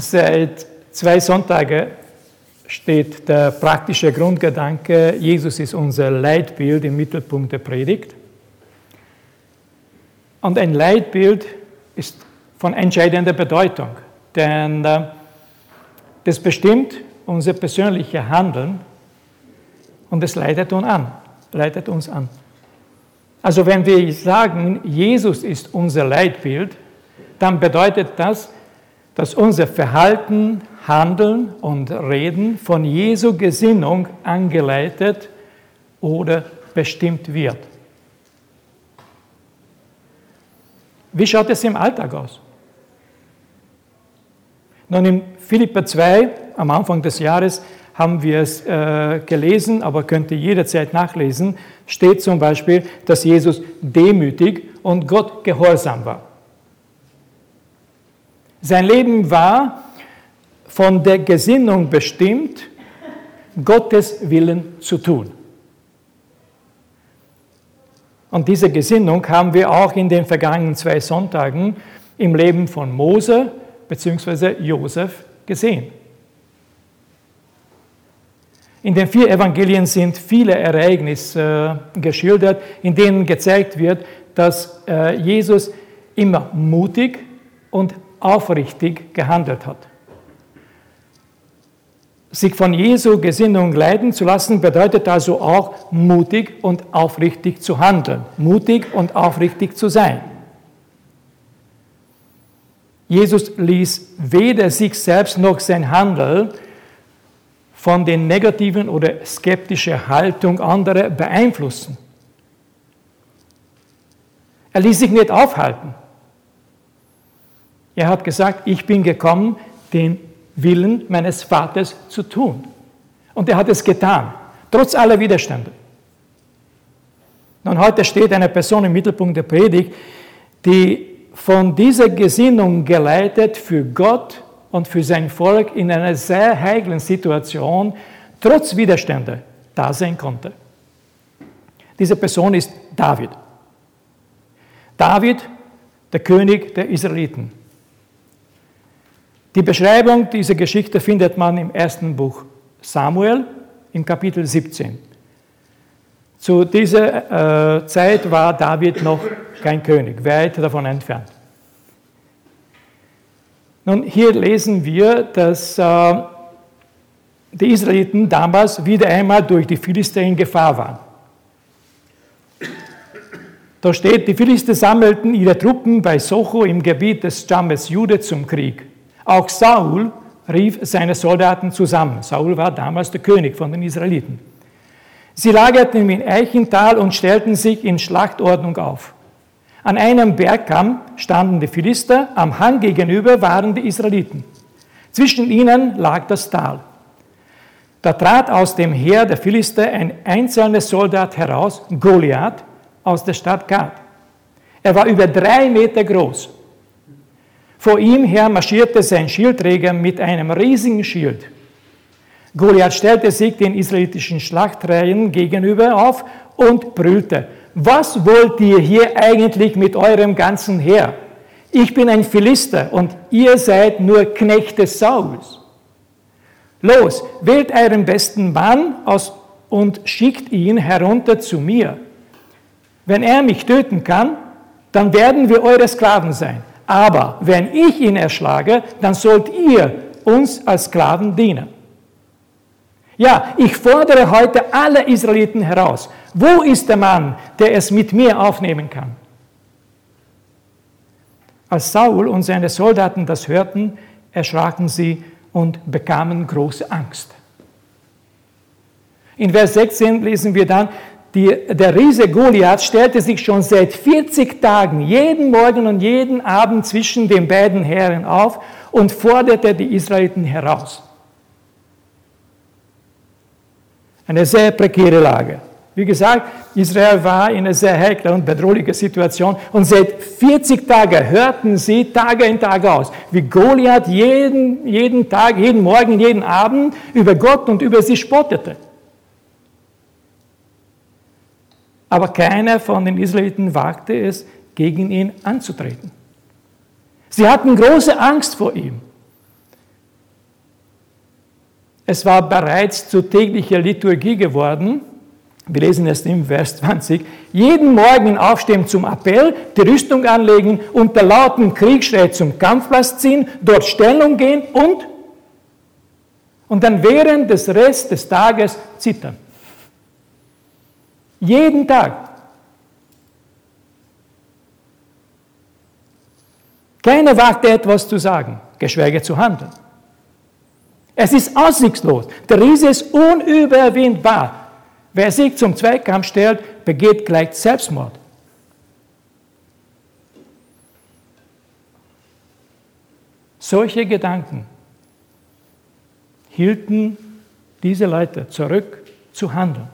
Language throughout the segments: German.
Seit zwei Sonntagen steht der praktische Grundgedanke, Jesus ist unser Leitbild im Mittelpunkt der Predigt. Und ein Leitbild ist von entscheidender Bedeutung, denn äh, das bestimmt unser persönliches Handeln und es leitet uns an. Leitet uns an. Also wenn wir sagen, Jesus ist unser Leitbild, dann bedeutet das, dass unser Verhalten, Handeln und Reden von Jesu Gesinnung angeleitet oder bestimmt wird. Wie schaut es im Alltag aus? Nun, in Philippa 2, am Anfang des Jahres, haben wir es äh, gelesen, aber könnt ihr jederzeit nachlesen, steht zum Beispiel, dass Jesus demütig und Gott gehorsam war. Sein Leben war von der Gesinnung bestimmt, Gottes Willen zu tun. Und diese Gesinnung haben wir auch in den vergangenen zwei Sonntagen im Leben von Mose bzw. Josef gesehen. In den vier Evangelien sind viele Ereignisse äh, geschildert, in denen gezeigt wird, dass äh, Jesus immer mutig und aufrichtig gehandelt hat. Sich von Jesu Gesinnung leiten zu lassen, bedeutet also auch mutig und aufrichtig zu handeln, mutig und aufrichtig zu sein. Jesus ließ weder sich selbst noch sein Handeln von den negativen oder skeptischen Haltung anderer beeinflussen. Er ließ sich nicht aufhalten. Er hat gesagt, ich bin gekommen, den Willen meines Vaters zu tun. Und er hat es getan, trotz aller Widerstände. Und heute steht eine Person im Mittelpunkt der Predigt, die von dieser Gesinnung geleitet für Gott und für sein Volk in einer sehr heiklen Situation trotz Widerstände da sein konnte. Diese Person ist David. David, der König der Israeliten. Die Beschreibung dieser Geschichte findet man im ersten Buch Samuel im Kapitel 17. Zu dieser äh, Zeit war David noch kein König, weit davon entfernt. Nun, hier lesen wir, dass äh, die Israeliten damals wieder einmal durch die Philister in Gefahr waren. Da steht, die Philister sammelten ihre Truppen bei Socho im Gebiet des Stammes Jude zum Krieg. Auch Saul rief seine Soldaten zusammen. Saul war damals der König von den Israeliten. Sie lagerten im Eichental und stellten sich in Schlachtordnung auf. An einem Bergkamm standen die Philister, am Hang gegenüber waren die Israeliten. Zwischen ihnen lag das Tal. Da trat aus dem Heer der Philister ein einzelner Soldat heraus, Goliath, aus der Stadt Gad. Er war über drei Meter groß. Vor ihm her marschierte sein Schildträger mit einem riesigen Schild. Goliath stellte sich den israelitischen Schlachtreihen gegenüber auf und brüllte, was wollt ihr hier eigentlich mit eurem ganzen Heer? Ich bin ein Philister und ihr seid nur Knechte Sauls. Los, wählt euren besten Mann aus und schickt ihn herunter zu mir. Wenn er mich töten kann, dann werden wir eure Sklaven sein. Aber wenn ich ihn erschlage, dann sollt ihr uns als Sklaven dienen. Ja, ich fordere heute alle Israeliten heraus. Wo ist der Mann, der es mit mir aufnehmen kann? Als Saul und seine Soldaten das hörten, erschraken sie und bekamen große Angst. In Vers 16 lesen wir dann, die, der Riese Goliath stellte sich schon seit 40 Tagen jeden Morgen und jeden Abend zwischen den beiden Heeren auf und forderte die Israeliten heraus. Eine sehr prekäre Lage. Wie gesagt, Israel war in einer sehr heiklen und bedrohlichen Situation und seit 40 Tagen hörten sie Tage in Tage aus, wie Goliath jeden, jeden Tag, jeden Morgen, jeden Abend über Gott und über sie spottete. Aber keiner von den Israeliten wagte es, gegen ihn anzutreten. Sie hatten große Angst vor ihm. Es war bereits zur täglichen Liturgie geworden. Wir lesen es im Vers 20. Jeden Morgen aufstehen zum Appell, die Rüstung anlegen, unter lauten Kriegsschrei zum Kampfplatz ziehen, dort Stellung gehen und, und dann während des Rest des Tages zittern. Jeden Tag. Keiner wagte etwas zu sagen, geschweige zu handeln. Es ist aussichtslos. Der Riese ist unüberwindbar. Wer sich zum Zweikampf stellt, begeht gleich Selbstmord. Solche Gedanken hielten diese Leute zurück zu handeln.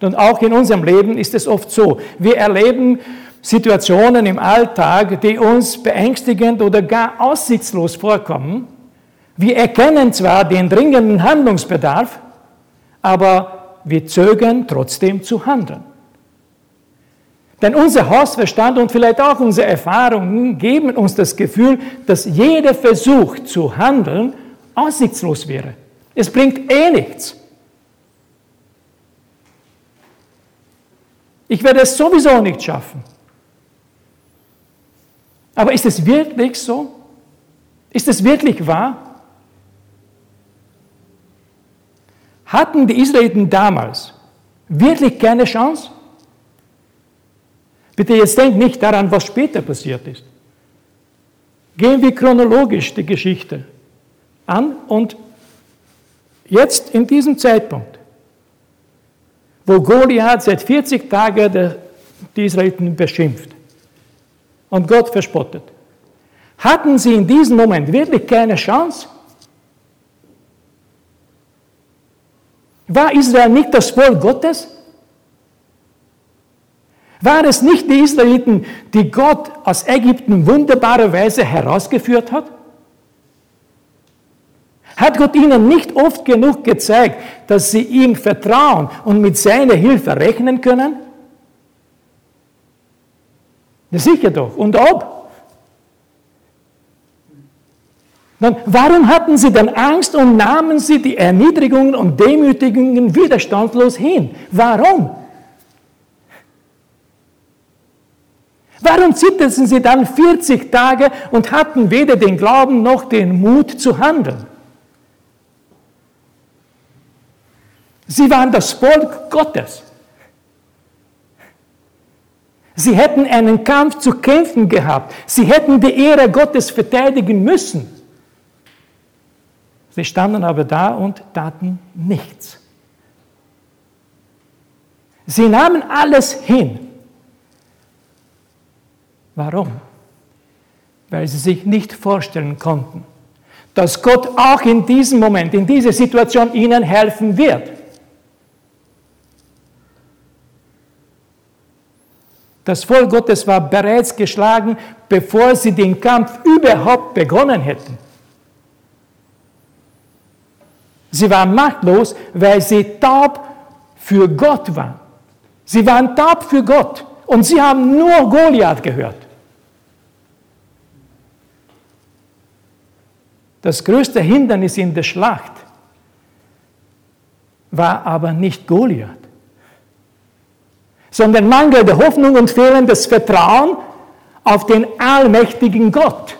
Und auch in unserem Leben ist es oft so. Wir erleben Situationen im Alltag, die uns beängstigend oder gar aussichtslos vorkommen. Wir erkennen zwar den dringenden Handlungsbedarf, aber wir zögern trotzdem zu handeln. Denn unser Hausverstand und vielleicht auch unsere Erfahrungen geben uns das Gefühl, dass jeder Versuch zu handeln aussichtslos wäre. Es bringt eh nichts. Ich werde es sowieso nicht schaffen. Aber ist es wirklich so? Ist es wirklich wahr? Hatten die Israeliten damals wirklich keine Chance? Bitte jetzt denkt nicht daran, was später passiert ist. Gehen wir chronologisch die Geschichte an und jetzt in diesem Zeitpunkt, wo Goliath seit 40 Tagen die Israeliten beschimpft und Gott verspottet, hatten sie in diesem Moment wirklich keine Chance? War Israel nicht das Volk Gottes? Waren es nicht die Israeliten, die Gott aus Ägypten wunderbarerweise herausgeführt hat? Hat Gott ihnen nicht oft genug gezeigt, dass sie ihm vertrauen und mit seiner Hilfe rechnen können? Ja, sicher doch. Und ob? Dann, warum hatten sie dann Angst und nahmen sie die Erniedrigungen und Demütigungen widerstandslos hin? Warum? Warum zitterten sie dann 40 Tage und hatten weder den Glauben noch den Mut zu handeln? Sie waren das Volk Gottes. Sie hätten einen Kampf zu kämpfen gehabt. Sie hätten die Ehre Gottes verteidigen müssen. Sie standen aber da und taten nichts. Sie nahmen alles hin. Warum? Weil sie sich nicht vorstellen konnten, dass Gott auch in diesem Moment, in dieser Situation ihnen helfen wird. Das Volk Gottes war bereits geschlagen, bevor sie den Kampf überhaupt begonnen hätten. Sie waren machtlos, weil sie taub für Gott waren. Sie waren taub für Gott und sie haben nur Goliath gehört. Das größte Hindernis in der Schlacht war aber nicht Goliath, sondern mangelnde Hoffnung und fehlendes Vertrauen auf den allmächtigen Gott.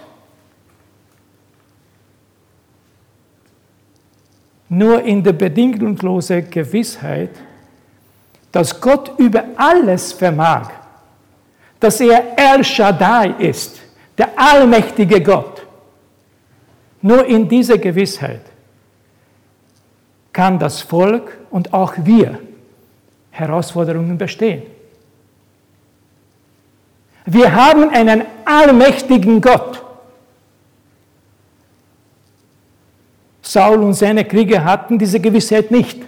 nur in der bedingungslosen Gewissheit, dass Gott über alles vermag, dass er El Shaddai ist, der allmächtige Gott. Nur in dieser Gewissheit kann das Volk und auch wir Herausforderungen bestehen. Wir haben einen allmächtigen Gott. Saul und seine Krieger hatten diese Gewissheit nicht.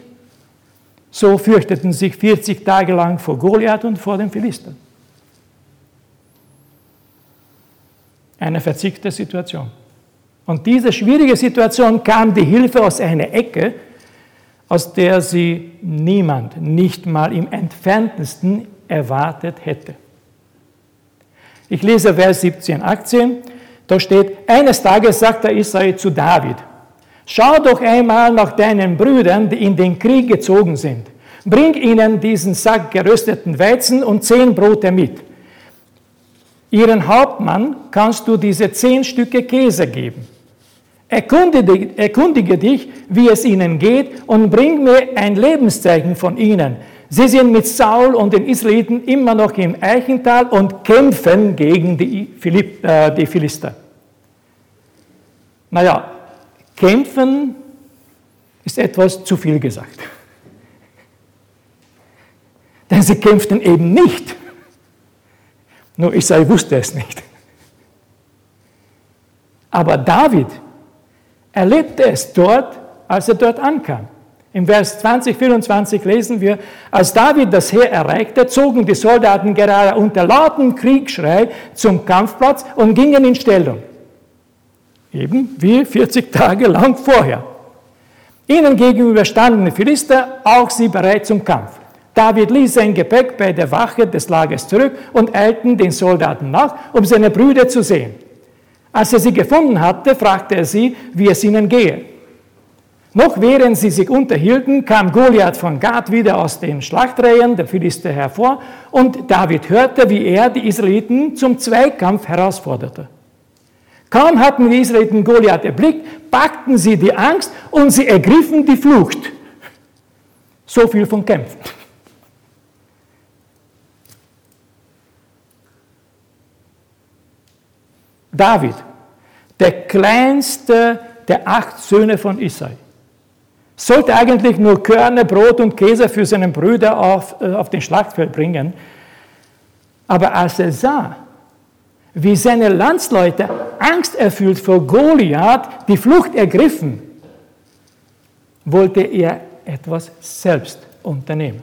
So fürchteten sich 40 Tage lang vor Goliath und vor den Philistern. Eine verzickte Situation. Und diese schwierige Situation kam die Hilfe aus einer Ecke, aus der sie niemand, nicht mal im entferntesten erwartet hätte. Ich lese Vers 17, 18. Da steht, eines Tages sagte Israel zu David, Schau doch einmal nach deinen Brüdern, die in den Krieg gezogen sind. Bring ihnen diesen Sack gerösteten Weizen und zehn Brote mit. Ihren Hauptmann kannst du diese zehn Stücke Käse geben. Erkundige, dich, wie es ihnen geht und bring mir ein Lebenszeichen von ihnen. Sie sind mit Saul und den Israeliten immer noch im Eichental und kämpfen gegen die, Philipp, äh, die Philister. Naja, kämpfen ist etwas zu viel gesagt. Denn sie kämpften eben nicht. Nur Israel wusste es nicht. Aber David erlebte es dort, als er dort ankam. Im Vers 20, 24 lesen wir, als David das Heer erreichte, zogen die Soldaten gerade unter lautem Kriegsschrei zum Kampfplatz und gingen in Stellung. Eben wie 40 Tage lang vorher. Ihnen gegenüber standen die Philister, auch sie bereit zum Kampf. David ließ sein Gepäck bei der Wache des Lagers zurück und eilten den Soldaten nach, um seine Brüder zu sehen. Als er sie gefunden hatte, fragte er sie, wie es ihnen gehe. Noch während sie sich unterhielten, kam Goliath von Gad wieder aus den Schlachtreihen der Philister hervor und David hörte, wie er die Israeliten zum Zweikampf herausforderte. Kaum hatten die Israeliten Goliath erblickt, packten sie die Angst und sie ergriffen die Flucht. So viel von Kämpfen. David, der kleinste der acht Söhne von Isai, sollte eigentlich nur Körner, Brot und Käse für seinen Brüder auf, äh, auf den Schlachtfeld bringen. Aber als er sah, wie seine Landsleute angsterfüllt vor Goliath die Flucht ergriffen, wollte er etwas selbst unternehmen.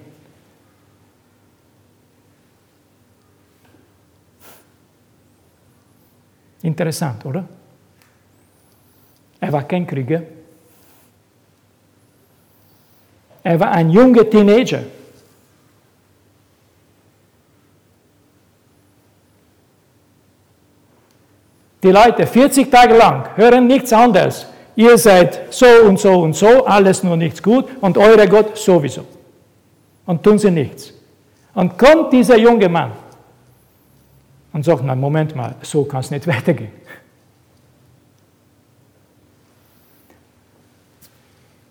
Interessant, oder? Kein Krieger. Er war ein junger Teenager. Die Leute 40 Tage lang hören nichts anderes. Ihr seid so und so und so, alles nur nichts gut und euer Gott sowieso. Und tun sie nichts. Und kommt dieser junge Mann und sagt, na Moment mal, so kann es nicht weitergehen.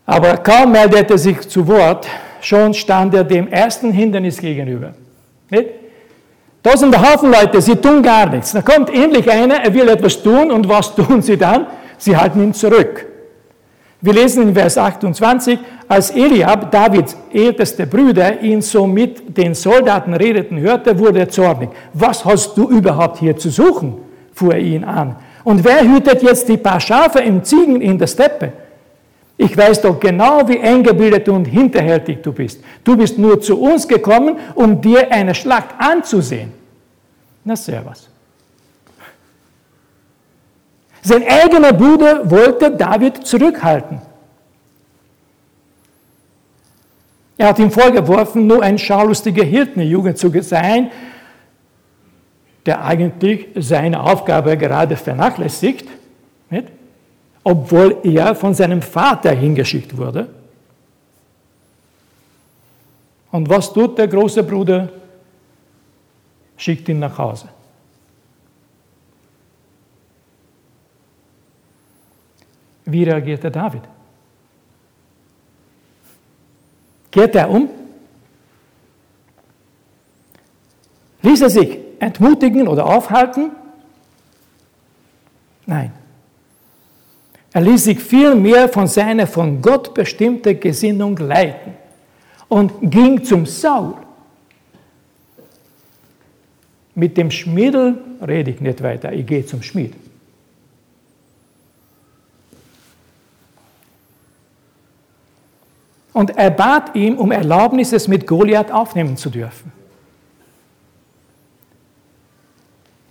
Aber kaum meldete er sich zu Wort, schon stand er dem ersten Hindernis gegenüber. Nicht? Der Haufen Leute, sie tun gar nichts. Da kommt endlich einer, er will etwas tun und was tun sie dann? Sie halten ihn zurück. Wir lesen in Vers 28, als Eliab, Davids ältester Brüder, ihn so mit den Soldaten redeten hörte, wurde er zornig. Was hast du überhaupt hier zu suchen? fuhr er ihn an. Und wer hütet jetzt die paar Schafe im Ziegen in der Steppe? Ich weiß doch genau, wie eingebildet und hinterhältig du bist. Du bist nur zu uns gekommen, um dir eine Schlacht anzusehen. Na, servus. Sein eigener Bruder wollte David zurückhalten. Er hat ihm vorgeworfen, nur ein schaulustiger Hirtenjugend zu sein, der eigentlich seine Aufgabe gerade vernachlässigt, nicht? Obwohl er von seinem Vater hingeschickt wurde. Und was tut der große Bruder? Schickt ihn nach Hause. Wie reagierte David? Kehrt er um? Ließ er sich entmutigen oder aufhalten? Er ließ sich vielmehr von seiner von Gott bestimmten Gesinnung leiten und ging zum Saul. Mit dem Schmiedel rede ich nicht weiter, ich gehe zum Schmied. Und er bat ihm um Erlaubnis, es mit Goliath aufnehmen zu dürfen.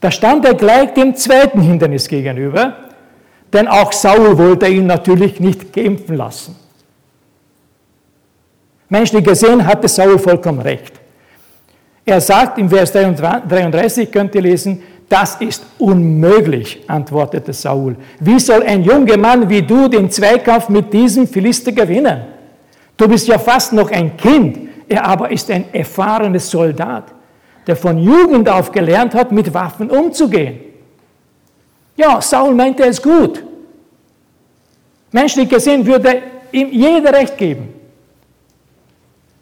Da stand er gleich dem zweiten Hindernis gegenüber, denn auch Saul wollte ihn natürlich nicht kämpfen lassen. Menschlich gesehen hatte Saul vollkommen recht. Er sagt im Vers 33, könnt ihr lesen, das ist unmöglich, antwortete Saul. Wie soll ein junger Mann wie du den Zweikampf mit diesem Philister gewinnen? Du bist ja fast noch ein Kind, er aber ist ein erfahrener Soldat, der von Jugend auf gelernt hat, mit Waffen umzugehen. Ja, Saul meinte es gut. Menschlich gesehen würde ihm jeder Recht geben.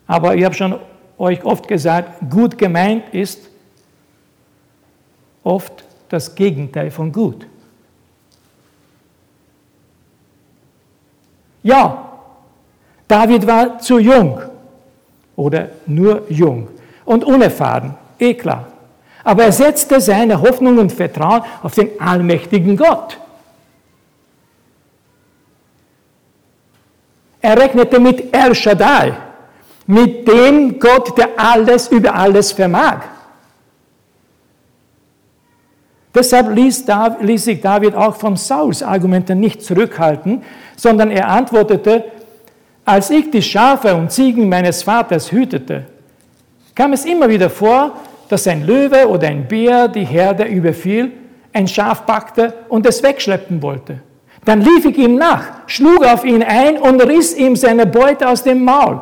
Aber ich habe schon euch oft gesagt, gut gemeint ist oft das Gegenteil von gut. Ja, David war zu jung oder nur jung und unerfahren, eh klar. Aber er setzte seine Hoffnung und Vertrauen auf den allmächtigen Gott. Er rechnete mit El Shaddai, mit dem Gott, der alles über alles vermag. Deshalb ließ, David, ließ sich David auch von Sauls Argumenten nicht zurückhalten, sondern er antwortete, als ich die Schafe und Ziegen meines Vaters hütete, kam es immer wieder vor, dass ein Löwe oder ein Bär die Herde überfiel, ein Schaf packte und es wegschleppen wollte. Dann lief ich ihm nach, schlug auf ihn ein und riss ihm seine Beute aus dem Maul.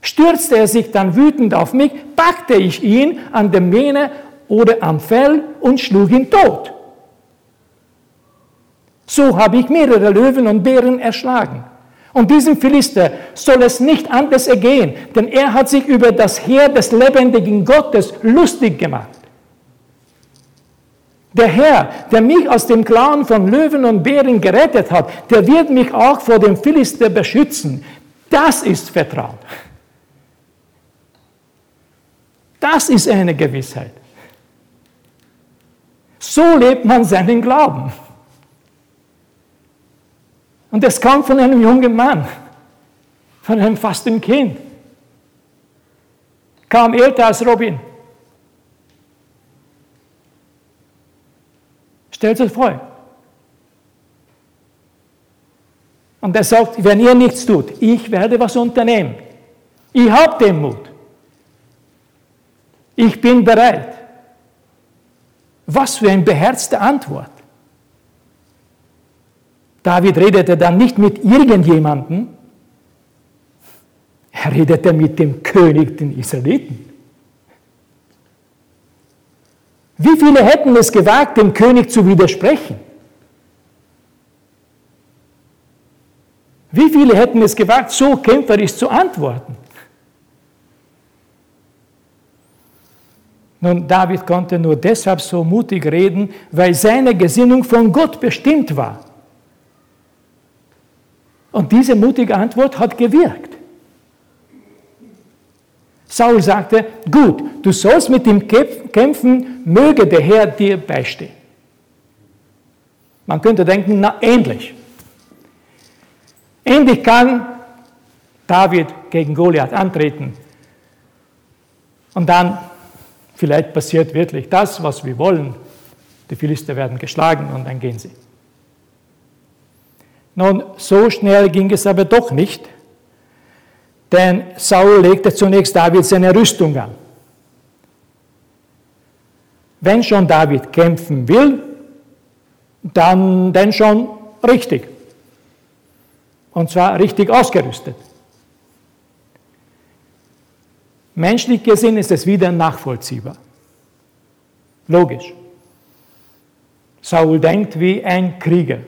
Stürzte er sich dann wütend auf mich, packte ich ihn an der Mähne oder am Fell und schlug ihn tot. So habe ich mehrere Löwen und Bären erschlagen. Und diesem Philister soll es nicht anders ergehen, denn er hat sich über das Heer des lebendigen Gottes lustig gemacht. Der Herr, der mich aus dem Klauen von Löwen und Bären gerettet hat, der wird mich auch vor dem Philister beschützen. Das ist Vertrauen. Das ist eine Gewissheit. So lebt man seinen Glauben. Und es kommt von einem jungen Mann, von einem fasten Kind, kaum älter als Robin. Stellt euch vor. Und er sagt, wenn ihr nichts tut, ich werde was unternehmen. Ich habe den Mut. Ich bin bereit. Was für eine beherzte Antwort. David redete dann nicht mit irgendjemandem, er redete mit dem König den Israeliten. Wie viele hätten es gewagt, dem König zu widersprechen? Wie viele hätten es gewagt, so kämpferisch zu antworten? Nun, David konnte nur deshalb so mutig reden, weil seine Gesinnung von Gott bestimmt war. Und diese mutige Antwort hat gewirkt. Saul sagte, gut, du sollst mit ihm kämpfen, möge der Herr dir beistehen. Man könnte denken, na ähnlich. Ähnlich kann David gegen Goliath antreten. Und dann Vielleicht passiert wirklich das, was wir wollen. Die Philister werden geschlagen und dann gehen sie. Nun, so schnell ging es aber doch nicht, denn Saul legte zunächst David seine Rüstung an. Wenn schon David kämpfen will, dann denn schon richtig. Und zwar richtig ausgerüstet. Menschlich gesehen ist es wieder nachvollziehbar. Logisch. Saul denkt wie ein Krieger.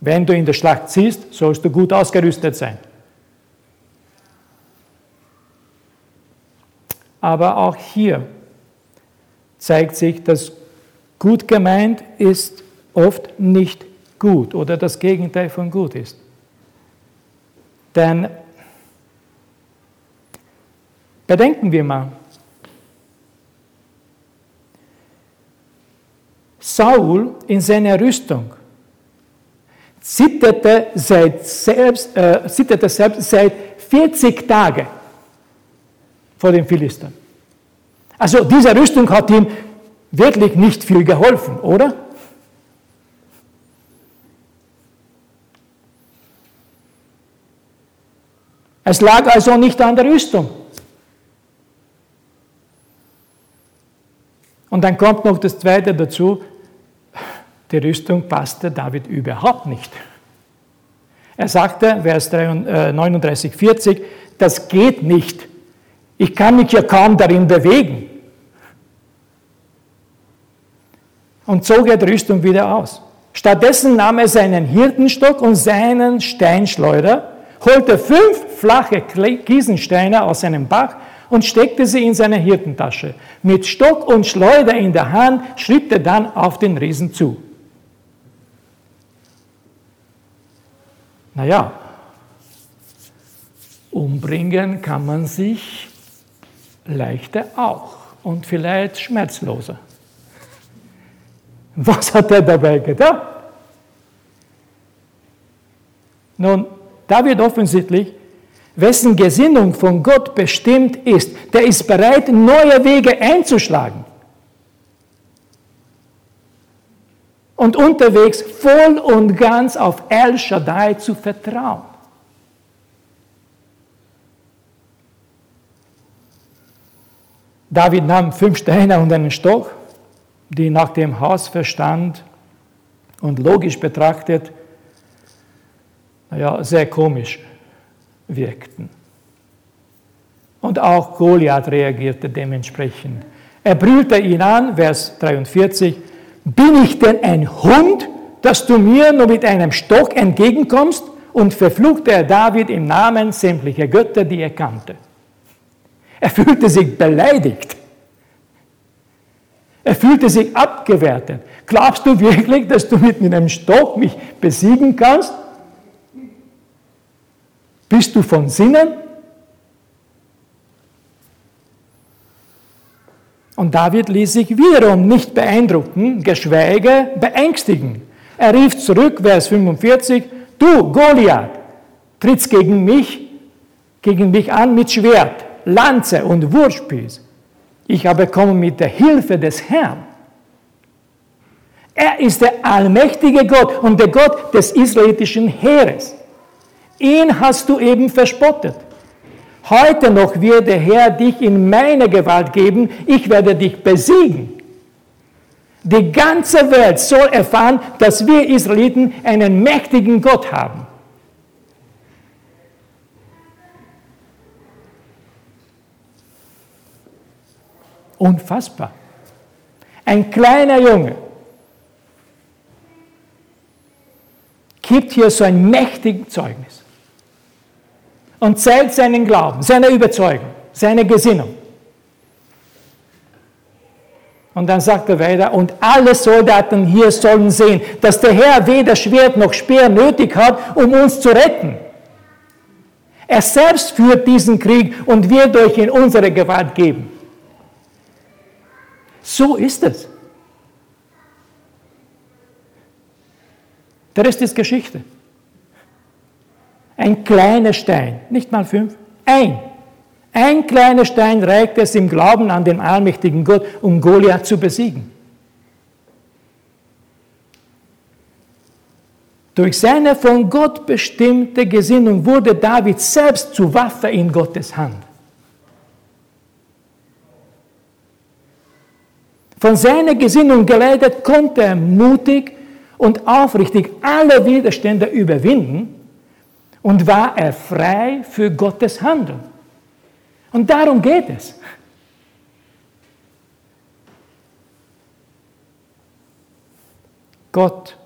Wenn du in der Schlacht ziehst, sollst du gut ausgerüstet sein. Aber auch hier zeigt sich, dass gut gemeint ist oft nicht gut oder das Gegenteil von gut ist. Denn Bedenken wir mal. Saul in seiner Rüstung zitterte, seit selbst, äh, zitterte selbst seit 40 Tagen vor den Philistern. Also diese Rüstung hat ihm wirklich nicht viel geholfen, oder? Es lag also nicht an der Rüstung. Und Und dann kommt noch das Zweite dazu, die Rüstung passte David überhaupt nicht. Er sagte, Vers 39, 40, äh, das geht nicht. Ich kann mich ja kaum darin bewegen. Und zog er die Rüstung wieder aus. Stattdessen nahm er seinen Hirtenstock und seinen Steinschleuder, holte fünf flache Kiesensteine aus seinem Bach und steckte sie in seine Hirtentasche. Mit Stock und Schleuder in der Hand schritt er dann auf den Riesen zu. Naja, umbringen kann man sich leichter auch und vielleicht schmerzloser. Was hat er dabei gedacht? Nun, da wird offensichtlich, wessen Gesinnung von Gott bestimmt ist, der ist bereit, neue Wege einzuschlagen. Und unterwegs voll und ganz auf El Shaddai zu vertrauen. David nahm fünf Steine und einen Stock, die nach dem Hausverstand und logisch betrachtet ja, sehr komisch wirkten. Und auch Goliath reagierte dementsprechend. Er brüllte ihn an, Vers 43, bin ich denn ein Hund, dass du mir nur mit einem Stock entgegenkommst? Und verfluchte er David im Namen sämtlicher Götter, die er kannte. Er fühlte sich beleidigt. Er fühlte sich abgewertet. Glaubst du wirklich, dass du mit einem Stock mich besiegen kannst? Bist du von Sinnen? Und David ließ sich wiederum nicht beeindrucken, geschweige beängstigen. Er rief zurück, Vers 45, du Goliath, trittst gegen mich, gegen mich an mit Schwert, Lanze und Wurfspieß. Ich habe kommen mit der Hilfe des Herrn. Er ist der allmächtige Gott und der Gott des israelitischen Heeres. Ihn hast du eben verspottet. Heute noch wird der Herr dich in meine Gewalt geben, ich werde dich besiegen. Die ganze Welt soll erfahren, dass wir Israeliten einen mächtigen Gott haben. Unfassbar. Ein kleiner Junge gibt hier so ein mächtiges Zeugnis und zählt seinen Glauben, seine Überzeugung, seine Gesinnung. Und dann sagt er weiter, und alle Soldaten hier sollen sehen, dass der Herr weder Schwert noch Speer nötig hat, um uns zu retten. Er selbst führt diesen Krieg und wird euch in unsere Gewalt geben. So ist es. Der Rest ist Geschichte. Ein kleiner Stein, nicht mal fünf, ein. Ein kleiner Stein reicht es im Glauben an den allmächtigen Gott, um Goliath zu besiegen. Durch seine von Gott bestimmte Gesinnung wurde David selbst zu Waffe in Gottes Hand. Von seiner Gesinnung geleitet konnte er mutig und aufrichtig alle Widerstände überwinden und war er frei für Gottes Handeln. Und darum geht es. Gott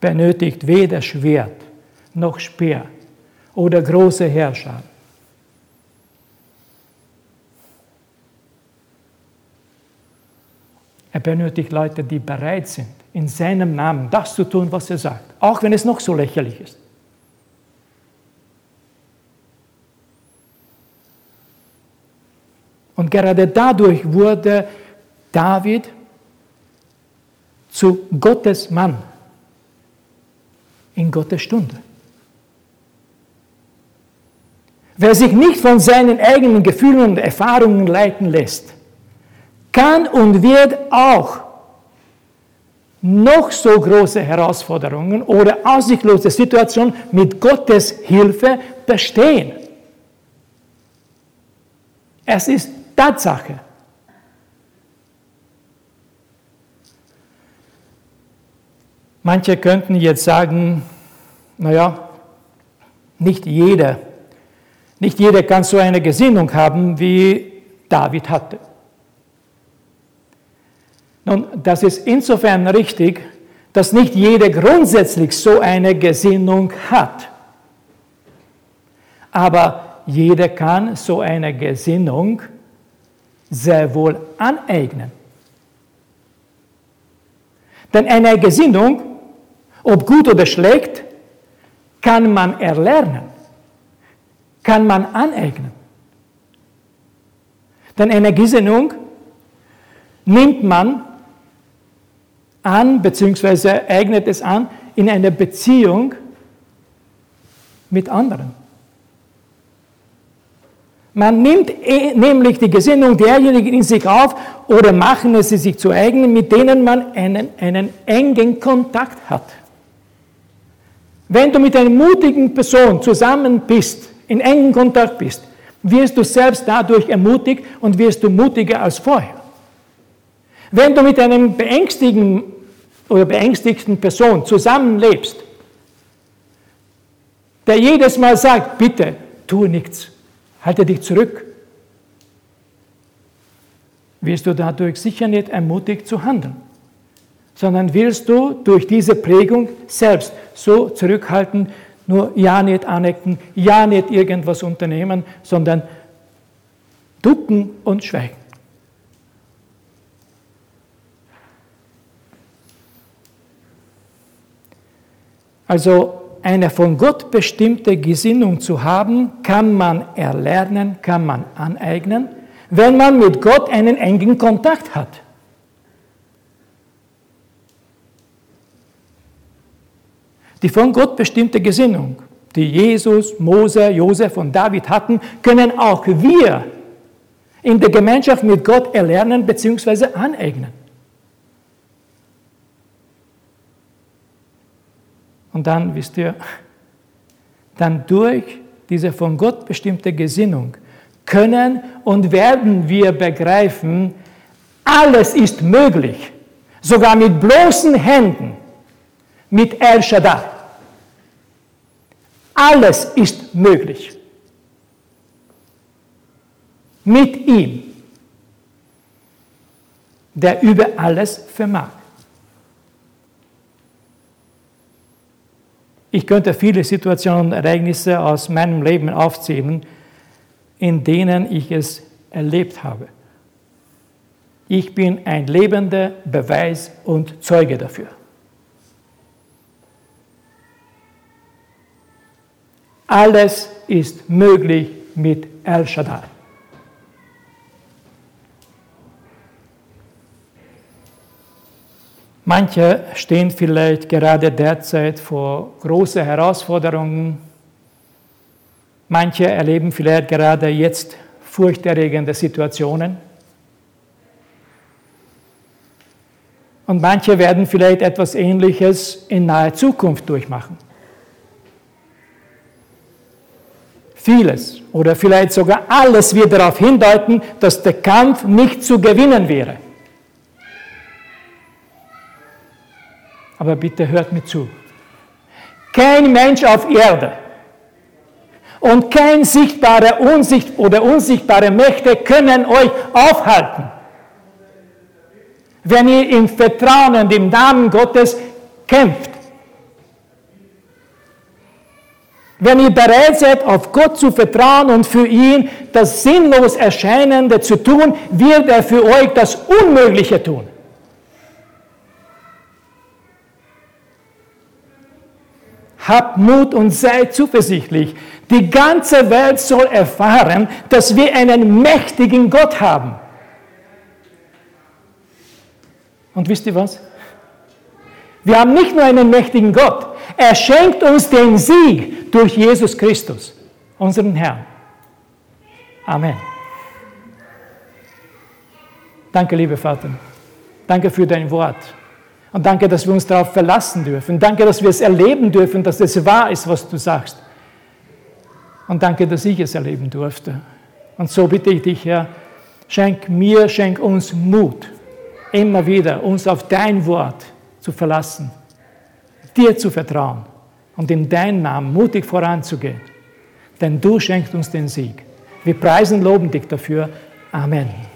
benötigt weder Schwert noch Speer oder große Herrscher. Er benötigt Leute, die bereit sind, in seinem Namen das zu tun, was er sagt, auch wenn es noch so lächerlich ist. Und gerade dadurch wurde David zu Gottes Mann in Gottes Stunde. Wer sich nicht von seinen eigenen Gefühlen und Erfahrungen leiten lässt, kann und wird auch noch so große Herausforderungen oder aussichtlose Situationen mit Gottes Hilfe bestehen. Es ist Tatsache. Manche könnten jetzt sagen, naja, nicht jeder, nicht jeder kann so eine Gesinnung haben, wie David hatte. Nun, das ist insofern richtig, dass nicht jeder grundsätzlich so eine Gesinnung hat. Aber jeder kann so eine Gesinnung sehr wohl aneignen. Denn eine Gesinnung, ob gut oder schlecht, kann man erlernen, kann man aneignen. Denn eine Gesinnung nimmt man an, beziehungsweise eignet es an, in einer Beziehung mit anderen. Man nimmt eh, nämlich die Gesinnung derjenigen in sich auf oder machen es sie sich zu eigen, mit denen man einen, einen engen Kontakt hat. Wenn du mit einer mutigen Person zusammen bist, in engen Kontakt bist, wirst du selbst dadurch ermutigt und wirst du mutiger als vorher. Wenn du mit einem beängstigten oder beängstigten Person zusammenlebst, der jedes Mal sagt, bitte, tue nichts, halte dich zurück, wirst du dadurch sicher nicht ermutigt zu handeln, sondern willst du durch diese Prägung selbst so zurückhalten, nur ja nicht anecken, ja nicht irgendwas unternehmen, sondern ducken und schweigen. Also eine von Gott bestimmte Gesinnung zu haben, kann man erlernen, kann man aneignen, wenn man mit Gott einen engen Kontakt hat. Die von Gott bestimmte Gesinnung, die Jesus, Mose, Josef und David hatten, können auch wir in der Gemeinschaft mit Gott erlernen bzw. aneignen. Und dann, wisst ihr, dann durch diese von Gott bestimmte Gesinnung können und werden wir begreifen, alles ist möglich, sogar mit bloßen Händen, mit El Shaddai. Alles ist möglich. Mit ihm, der über alles vermag. Ich könnte viele Situationen, Ereignisse aus meinem Leben aufzählen, in denen ich es erlebt habe. Ich bin ein lebender Beweis und Zeuge dafür. Alles ist möglich mit El Shaddai. Manche stehen vielleicht gerade derzeit vor großen Herausforderungen. Manche erleben vielleicht gerade jetzt furchterregende Situationen. Und manche werden vielleicht etwas Ähnliches in naher Zukunft durchmachen. Vieles oder vielleicht sogar alles wird darauf hindeuten, dass der Kampf nicht zu gewinnen wäre. Aber bitte hört mir zu. Kein Mensch auf Erde und kein sichtbare Unsicht oder unsichtbare Mächte können euch aufhalten. Wenn ihr im Vertrauen und im Namen Gottes kämpft. Wenn ihr bereit seid, auf Gott zu vertrauen und für ihn das sinnlos Erscheinende zu tun, wird er für euch das Unmögliche tun. Habt Mut und seid zuversichtlich. Die ganze Welt soll erfahren, dass wir einen mächtigen Gott haben. Und wisst ihr was? Wir haben nicht nur einen mächtigen Gott, er schenkt uns den Sieg durch Jesus Christus, unseren Herrn. Amen. Danke, liebe Vater. Danke für dein Wort. Und danke, dass wir uns darauf verlassen dürfen. Danke, dass wir es erleben dürfen, dass es wahr ist, was du sagst. Und danke, dass ich es erleben durfte. Und so bitte ich dich, Herr, schenk mir, schenk uns Mut, immer wieder uns auf dein Wort zu verlassen dir zu vertrauen und in deinem Namen mutig voranzugehen. Denn du schenkst uns den Sieg. Wir preisen loben dich dafür. Amen.